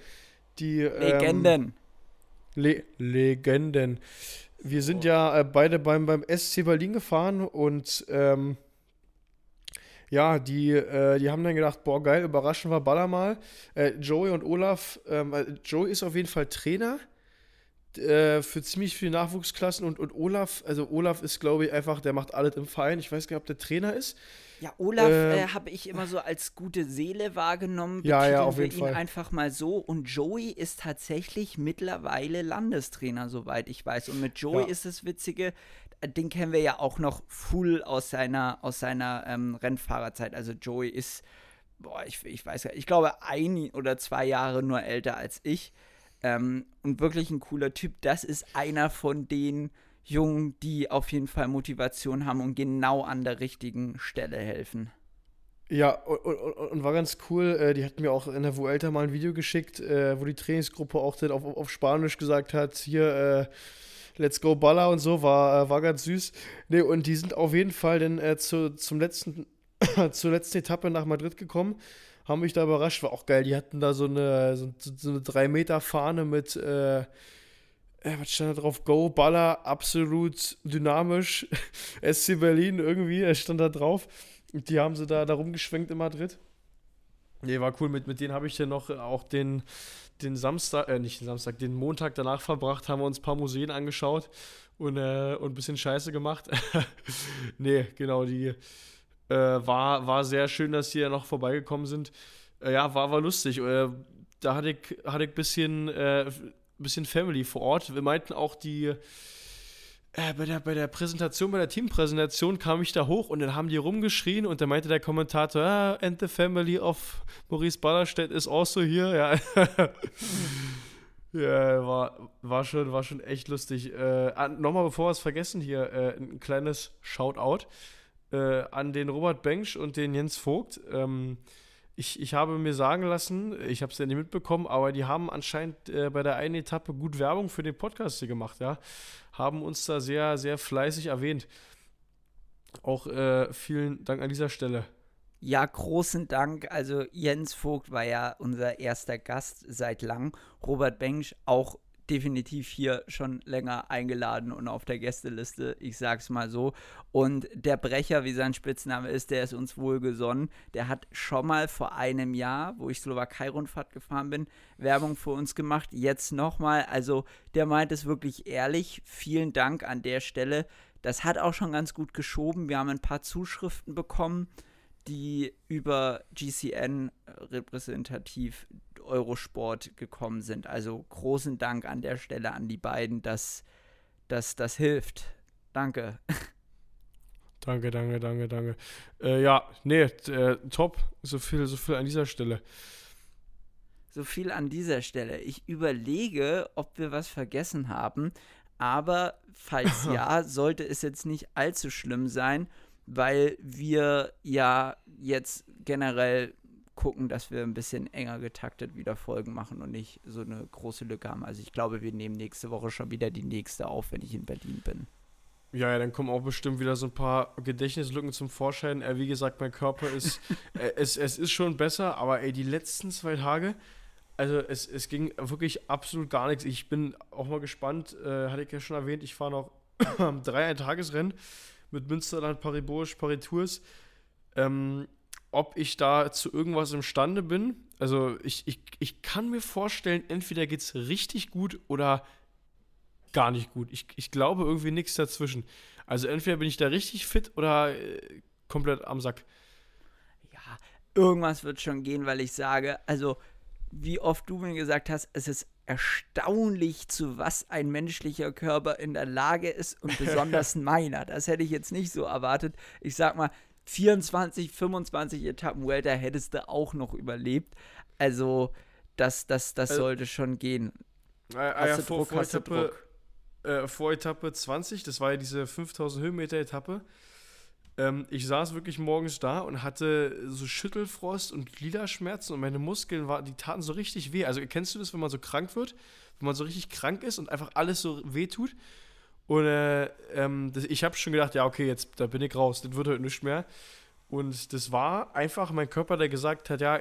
Die, ähm, Legenden. Le Legenden. Wir sind oh. ja äh, beide beim, beim SC Berlin gefahren und ähm, ja, die, äh, die haben dann gedacht, boah, geil, überraschen wir Baller mal. Äh, Joey und Olaf, ähm, äh, Joey ist auf jeden Fall Trainer äh, für ziemlich viele Nachwuchsklassen und, und Olaf, also Olaf ist, glaube ich, einfach, der macht alles im Verein. Ich weiß gar nicht, ob der Trainer ist. Ja, Olaf äh, ähm, habe ich immer so als gute Seele wahrgenommen. Ja, ja, auf jeden ihn Fall. einfach mal so. Und Joey ist tatsächlich mittlerweile Landestrainer, soweit ich weiß. Und mit Joey ja. ist das Witzige, den kennen wir ja auch noch full aus seiner, aus seiner ähm, Rennfahrerzeit. Also Joey ist, boah, ich, ich weiß ja, ich glaube ein oder zwei Jahre nur älter als ich. Ähm, und wirklich ein cooler Typ. Das ist einer von den Jungen, die auf jeden Fall Motivation haben und genau an der richtigen Stelle helfen. Ja, und, und, und, war ganz cool. Äh, die hatten mir auch in der Vuelta mal ein Video geschickt, äh, wo die Trainingsgruppe auch auf, auf Spanisch gesagt hat: Hier, äh, Let's Go Baller und so, war, war ganz süß. Ne, und die sind auf jeden Fall dann zu, zum letzten, zur letzten Etappe nach Madrid gekommen. Haben mich da überrascht, war auch geil. Die hatten da so eine, so, eine 3-Meter-Fahne mit, äh, äh, was stand da drauf? Go, Baller, absolut dynamisch. SC Berlin irgendwie, stand da drauf. Und die haben sie da, da rumgeschwenkt in Madrid. Nee, war cool. Mit, mit denen habe ich dann noch auch den, den Samstag, äh, nicht den Samstag, den Montag danach verbracht, haben wir uns ein paar Museen angeschaut und, äh, und ein bisschen Scheiße gemacht. nee, genau, die äh, war, war sehr schön, dass die ja noch vorbeigekommen sind. Äh, ja, war, war lustig. Äh, da hatte ich, hatte ich ein bisschen, äh, bisschen Family vor Ort. Wir meinten auch die äh, bei, der, bei der Präsentation, bei der Teampräsentation kam ich da hoch und dann haben die rumgeschrien und dann meinte der Kommentator, ah, and the family of Maurice Ballerstedt is also here. Ja, ja war, war, schon, war schon echt lustig. Äh, Nochmal, bevor wir es vergessen hier, äh, ein kleines Shoutout äh, an den Robert Bengsch und den Jens Vogt. Ähm, ich, ich habe mir sagen lassen, ich habe es ja nicht mitbekommen, aber die haben anscheinend äh, bei der einen Etappe gut Werbung für den Podcast hier gemacht, ja. Haben uns da sehr, sehr fleißig erwähnt. Auch äh, vielen Dank an dieser Stelle. Ja, großen Dank. Also Jens Vogt war ja unser erster Gast seit lang. Robert Bengsch auch definitiv hier schon länger eingeladen und auf der Gästeliste, ich sag's mal so. Und der Brecher, wie sein Spitzname ist, der ist uns wohlgesonnen. Der hat schon mal vor einem Jahr, wo ich Slowakei-Rundfahrt gefahren bin, Werbung für uns gemacht. Jetzt nochmal. Also, der meint es wirklich ehrlich. Vielen Dank an der Stelle. Das hat auch schon ganz gut geschoben. Wir haben ein paar Zuschriften bekommen die über GCN repräsentativ Eurosport gekommen sind. Also großen Dank an der Stelle an die beiden, dass, dass das hilft. Danke. Danke, danke, danke, danke. Äh, ja, nee, äh, top. So viel, so viel an dieser Stelle. So viel an dieser Stelle. Ich überlege, ob wir was vergessen haben. Aber falls ja, sollte es jetzt nicht allzu schlimm sein, weil wir ja jetzt generell gucken, dass wir ein bisschen enger getaktet wieder Folgen machen und nicht so eine große Lücke haben. Also ich glaube, wir nehmen nächste Woche schon wieder die nächste auf, wenn ich in Berlin bin. Ja, ja, dann kommen auch bestimmt wieder so ein paar Gedächtnislücken zum Vorschein. Äh, wie gesagt, mein Körper ist, äh, es, es ist schon besser, aber ey, die letzten zwei Tage, Also es, es ging wirklich absolut gar nichts. Ich bin auch mal gespannt, äh, hatte ich ja schon erwähnt, ich fahre noch drei Tagesrennen mit Münsterland, Paris-Bourges, Paris-Tours. Ähm, ob ich da zu irgendwas imstande bin. Also ich, ich, ich kann mir vorstellen, entweder geht es richtig gut oder gar nicht gut. Ich, ich glaube irgendwie nichts dazwischen. Also entweder bin ich da richtig fit oder äh, komplett am Sack. Ja, irgendwas wird schon gehen, weil ich sage, also wie oft du mir gesagt hast, es ist erstaunlich, zu was ein menschlicher Körper in der Lage ist und besonders meiner. Das hätte ich jetzt nicht so erwartet. Ich sag mal, 24, 25 Etappen Welter hättest du auch noch überlebt. Also, das, das, das also, sollte schon gehen. Äh, ja, vor, Druck, vor, Etappe. Äh, vor Etappe 20, das war ja diese 5000 Höhenmeter Etappe. Ähm, ich saß wirklich morgens da und hatte so Schüttelfrost und Gliederschmerzen und meine Muskeln war, die taten so richtig weh. Also kennst du das, wenn man so krank wird? Wenn man so richtig krank ist und einfach alles so weh tut? Und äh, ähm, das, ich habe schon gedacht, ja, okay, jetzt da bin ich raus, das wird heute nicht mehr. Und das war einfach mein Körper, der gesagt hat, ja,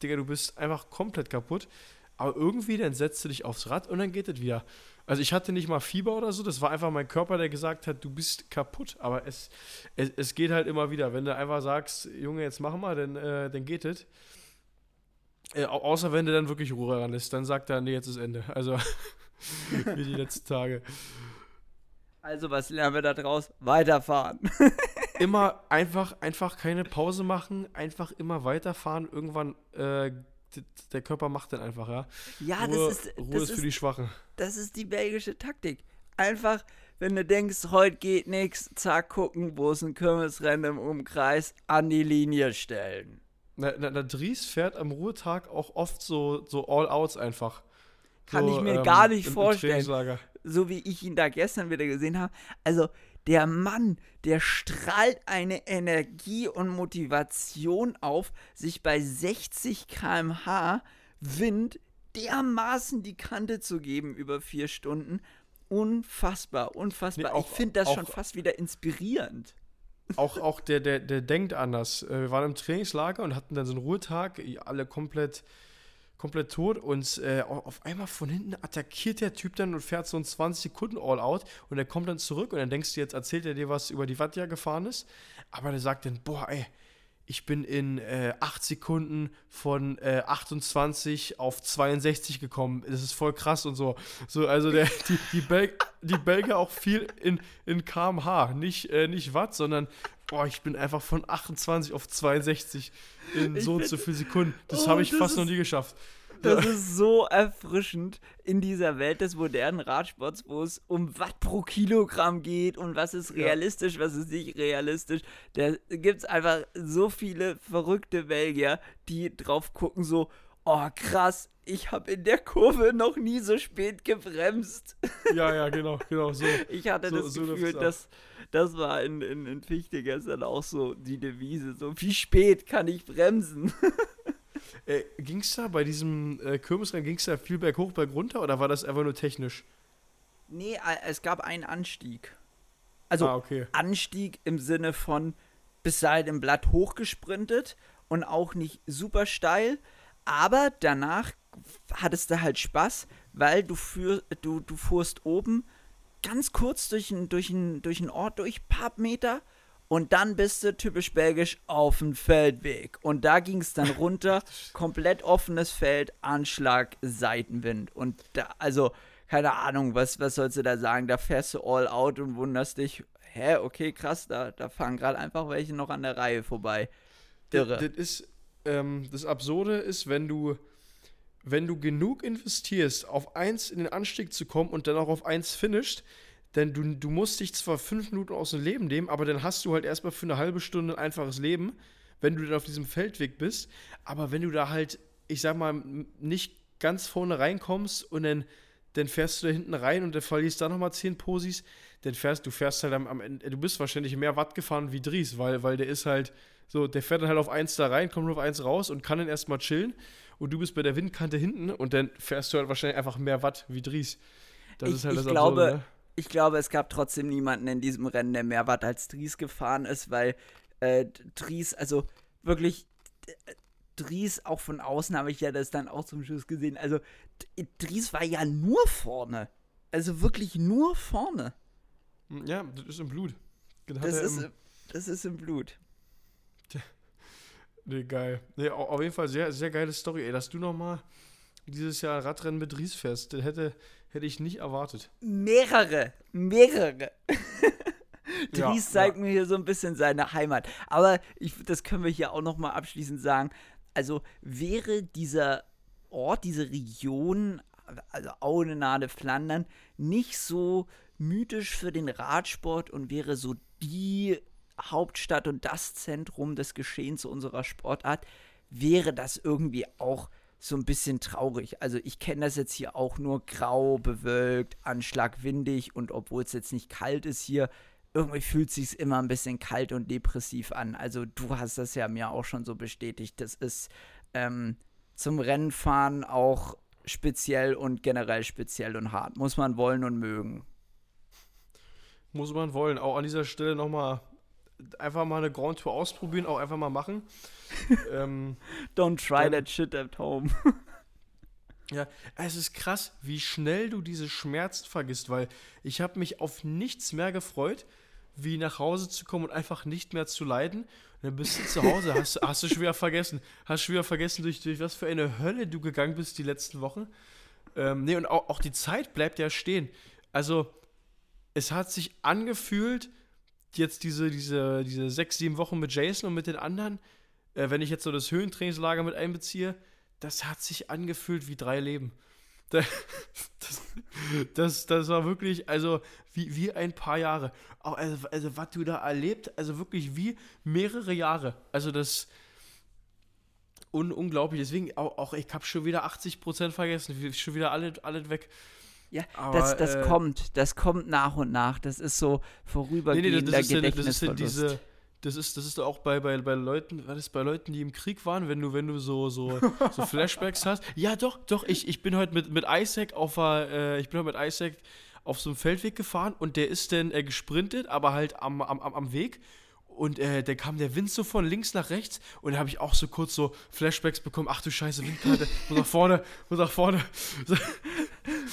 Digga, du bist einfach komplett kaputt. Aber irgendwie, dann setzt du dich aufs Rad und dann geht es wieder. Also ich hatte nicht mal Fieber oder so, das war einfach mein Körper, der gesagt hat, du bist kaputt. Aber es, es, es geht halt immer wieder. Wenn du einfach sagst, Junge, jetzt mach mal, dann, äh, dann geht es. Äh, außer wenn du dann wirklich Ruhe ran ist, dann sagt er, nee, jetzt ist Ende. Also wie die letzten Tage. Also was lernen wir da draus? Weiterfahren. immer einfach, einfach keine Pause machen, einfach immer weiterfahren. Irgendwann äh, der Körper macht dann einfach, ja. Ja, Ruhe, das ist. Ruhe das ist für die Schwachen. Das ist die belgische Taktik. Einfach, wenn du denkst, heute geht nichts, zack, gucken, wo ist ein Kirmesrennen im Umkreis, an die Linie stellen. Na, na, na Dries fährt am Ruhetag auch oft so, so All-Outs einfach. Kann so, ich mir ähm, gar nicht im, vorstellen. Im so wie ich ihn da gestern wieder gesehen habe. Also, der Mann, der strahlt eine Energie und Motivation auf, sich bei 60 km/h Wind dermaßen die Kante zu geben über vier Stunden. Unfassbar, unfassbar. Nee, auch, ich finde das auch, schon fast wieder inspirierend. Auch, auch der, der, der denkt anders. Äh, wir waren im Trainingslager und hatten dann so einen Ruhetag, alle komplett komplett tot und äh, auf einmal von hinten attackiert der Typ dann und fährt so ein 20 Sekunden All-Out und er kommt dann zurück und dann denkst du, jetzt erzählt er dir was über die Watt, gefahren ist, aber der sagt dann, boah, ey, ich bin in äh, 8 Sekunden von äh, 28 auf 62 gekommen. Das ist voll krass und so. So, also der, die, die, Bel die Belgier auch viel in, in kmh, nicht, äh, nicht Watt, sondern boah, ich bin einfach von 28 auf 62 in so und so viele Sekunden. Das oh, habe ich fast ist, noch nie geschafft. Das ist so erfrischend in dieser Welt des modernen Radsports, wo es um Watt pro Kilogramm geht und was ist realistisch, ja. was ist nicht realistisch. Da gibt es einfach so viele verrückte Belgier, die drauf gucken, so, oh krass, ich habe in der Kurve noch nie so spät gebremst. Ja, ja, genau, genau so. Ich hatte so, das so Gefühl, dass das war in, in, in Fichte gestern auch so die Devise, so wie spät kann ich bremsen? äh, ging es da bei diesem äh, Kirmesrennen, ging es da viel berghoch, bergunter oder war das einfach nur technisch? Nee, es gab einen Anstieg. Also ah, okay. Anstieg im Sinne von bis dahin im Blatt hochgesprintet und auch nicht super steil, aber danach hattest du halt Spaß, weil du, für, du, du fuhrst oben ganz kurz durch einen durch durch Ort durch, paar Meter, und dann bist du typisch belgisch auf dem Feldweg. Und da ging es dann runter, komplett offenes Feld, Anschlag, Seitenwind. Und da, also, keine Ahnung, was, was sollst du da sagen? Da fährst du all out und wunderst dich, hä, okay, krass, da, da fahren gerade einfach welche noch an der Reihe vorbei. Irre. Das, das ist, ähm, das Absurde ist, wenn du wenn du genug investierst, auf 1 in den Anstieg zu kommen und dann auch auf 1 finisht, denn du, du musst dich zwar fünf Minuten aus dem Leben nehmen, aber dann hast du halt erstmal für eine halbe Stunde ein einfaches Leben, wenn du dann auf diesem Feldweg bist. Aber wenn du da halt, ich sag mal, nicht ganz vorne reinkommst und dann, dann fährst du da hinten rein und dann verlierst da nochmal zehn Posis, dann fährst du fährst halt am, am, Ende, du bist wahrscheinlich mehr Watt gefahren wie Dries, weil, weil der ist halt so, der fährt dann halt auf 1 da rein, kommt nur auf 1 raus und kann dann erstmal chillen und du bist bei der Windkante hinten und dann fährst du halt wahrscheinlich einfach mehr Watt wie Dries. Das ich, ist halt das ich Absurde, glaube, ne? Ich glaube, es gab trotzdem niemanden in diesem Rennen, der mehr Watt als Dries gefahren ist, weil äh, Dries, also wirklich, Dries, auch von außen habe ich ja das dann auch zum Schluss gesehen. Also, Dries war ja nur vorne. Also wirklich nur vorne. Hm, ja, das ist im Blut. Das ist, im, das ist im Blut. Nee, geil. Nee, auf jeden Fall sehr, sehr geile Story, ey, dass du nochmal dieses Jahr Radrennen mit Ries fährst. Das hätte, hätte ich nicht erwartet. Mehrere, mehrere. Dries ja, zeigt ja. mir hier so ein bisschen seine Heimat. Aber ich, das können wir hier auch nochmal abschließend sagen. Also wäre dieser Ort, diese Region, also Auenade, Flandern, nicht so mythisch für den Radsport und wäre so die Hauptstadt und das Zentrum des Geschehens unserer Sportart, wäre das irgendwie auch so ein bisschen traurig. Also ich kenne das jetzt hier auch nur grau, bewölkt, anschlagwindig und obwohl es jetzt nicht kalt ist hier, irgendwie fühlt es sich immer ein bisschen kalt und depressiv an. Also du hast das ja mir auch schon so bestätigt. Das ist ähm, zum Rennfahren auch speziell und generell speziell und hart. Muss man wollen und mögen. Muss man wollen. Auch an dieser Stelle nochmal einfach mal eine Grand Tour ausprobieren, auch einfach mal machen. ähm, Don't try that shit at home. ja, es ist krass, wie schnell du diese Schmerzen vergisst, weil ich habe mich auf nichts mehr gefreut, wie nach Hause zu kommen und einfach nicht mehr zu leiden. Und dann bist du zu Hause, hast, hast du schon wieder vergessen. Hast schon wieder vergessen, durch, durch was für eine Hölle du gegangen bist die letzten Wochen. Ähm, nee, und auch, auch die Zeit bleibt ja stehen. Also, es hat sich angefühlt, jetzt diese, diese, diese sechs, sieben Wochen mit Jason und mit den anderen, äh, wenn ich jetzt so das Höhentrainingslager mit einbeziehe, das hat sich angefühlt wie drei Leben. Das, das, das war wirklich, also wie, wie ein paar Jahre. Also, also, was du da erlebt, also wirklich wie mehrere Jahre. Also das un, unglaublich. Deswegen auch, auch ich habe schon wieder 80% vergessen, schon wieder alles, alles weg. Ja, Aber, das, das äh, kommt, das kommt nach und nach. Das ist so vorübergehender nee, nee, das, ist, das ist diese, das ist, das ist auch bei, bei, bei Leuten, was ist bei Leuten, die im Krieg waren, wenn du, wenn du so, so, so Flashbacks hast. Ja, doch, doch, ich, ich bin heute mit, mit Isaac auf äh, ich bin heute mit Isaac auf so einem Feldweg gefahren und der ist dann äh, gesprintet, aber halt am, am, am Weg. Und äh, dann kam der Wind so von links nach rechts und da habe ich auch so kurz so Flashbacks bekommen. Ach du Scheiße, Windkarte, muss nach vorne, muss nach vorne.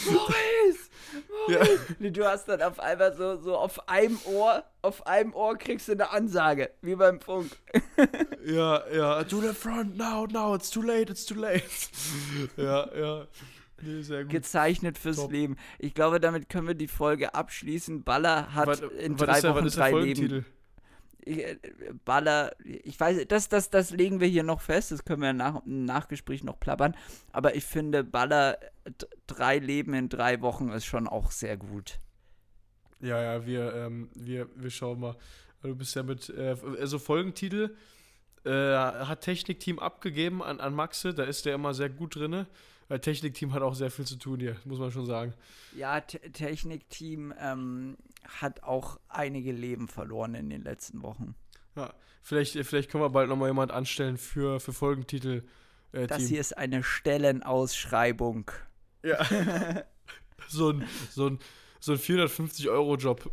Maurice! Ja. Nee, du hast dann auf einmal so, so auf einem Ohr, auf einem Ohr kriegst du eine Ansage, wie beim Funk. ja, ja, to the front, now, now, it's too late, it's too late. ja, ja. Nee, sehr gut. Gezeichnet fürs Top. Leben. Ich glaube, damit können wir die Folge abschließen. Baller hat was, in was drei Wochen drei Leben. Äh, Baller, ich weiß, das, das, das legen wir hier noch fest, das können wir nach, im Nachgespräch noch plappern, aber ich finde, Baller drei Leben in drei Wochen ist schon auch sehr gut. Ja, ja, wir, ähm, wir, wir schauen mal. Du bist ja mit, äh, also Folgentitel äh, hat Technikteam abgegeben an, an Maxe, da ist der immer sehr gut drin. Weil Technikteam hat auch sehr viel zu tun hier, muss man schon sagen. Ja, T Technikteam ähm, hat auch einige Leben verloren in den letzten Wochen. Ja, vielleicht, vielleicht können wir bald nochmal jemand anstellen für, für Folgentitel. Äh, das Team. hier ist eine Stellenausschreibung. Ja. so ein, so ein, so ein 450-Euro-Job.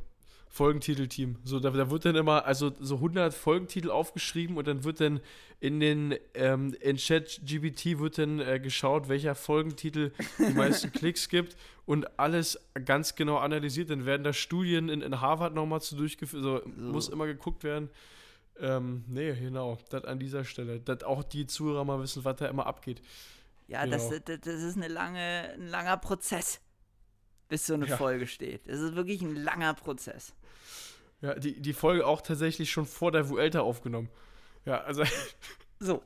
Folgentitelteam. So, da, da wird dann immer, also so 100 Folgentitel aufgeschrieben und dann wird dann in den, ähm, in ChatGBT wird dann äh, geschaut, welcher Folgentitel die meisten Klicks gibt und alles ganz genau analysiert. Dann werden da Studien in, in Harvard nochmal zu durchgeführt, so, so, muss immer geguckt werden. Ähm, nee, genau, das an dieser Stelle. Dass auch die Zuhörer mal wissen, was da immer abgeht. Ja, genau. das, das, das ist eine lange, ein langer Prozess, bis so eine ja. Folge steht. Das ist wirklich ein langer Prozess. Ja, die, die Folge auch tatsächlich schon vor der Vuelta aufgenommen. Ja, also. So.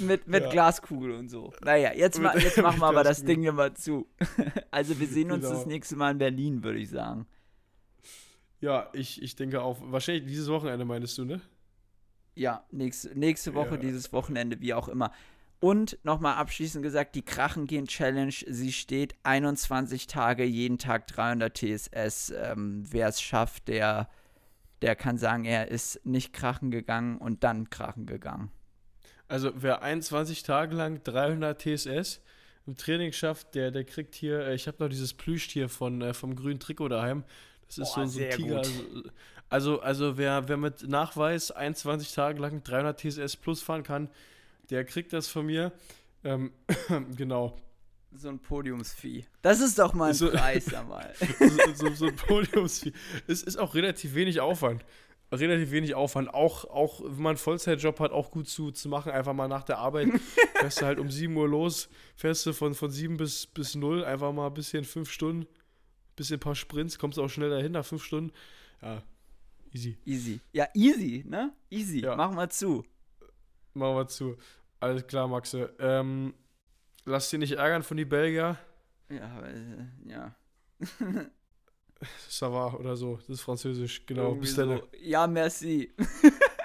Mit, mit ja. Glaskugel und so. Naja, jetzt, ma, jetzt machen wir aber das Ding immer zu. Also wir sehen uns genau. das nächste Mal in Berlin, würde ich sagen. Ja, ich, ich denke auch. Wahrscheinlich dieses Wochenende meinst du, ne? Ja, nächste, nächste Woche, ja. dieses Wochenende, wie auch immer. Und nochmal abschließend gesagt, die Krachengehen Challenge, sie steht 21 Tage, jeden Tag 300 TSS. Ähm, Wer es schafft, der, der kann sagen, er ist nicht krachen gegangen und dann krachen gegangen. Also wer 21 Tage lang 300 TSS im Training schafft, der, der kriegt hier, äh, ich habe noch dieses Plüschtier von, äh, vom grünen Trikot daheim. Das ist Boah, so, so ein Tiger. Also, also, also wer, wer mit Nachweis 21 Tage lang 300 TSS plus fahren kann, der kriegt das von mir. Ähm, genau. So ein Podiumsvieh. Das ist doch mal ein So- Preis einmal. so, so, so ein Podiumsvieh. Es ist auch relativ wenig Aufwand. Relativ wenig Aufwand. Auch, auch wenn man einen Vollzeitjob hat, auch gut zu, zu machen. Einfach mal nach der Arbeit. Fährst du halt um 7 Uhr los. Fährst du von, von 7 bis, bis 0. Einfach mal ein bisschen 5 Stunden. Bisschen ein paar Sprints. Kommst auch schnell dahin nach 5 Stunden. Ja, easy. Easy. Ja, easy, ne? Easy. Ja. Mach mal zu. Machen wir zu. Alles klar, Maxe. Ähm, lass dich nicht ärgern von die Belgier. Ja, aber, äh, ja. Ça va oder so. Das ist französisch. Genau. Bis so. Ja, merci.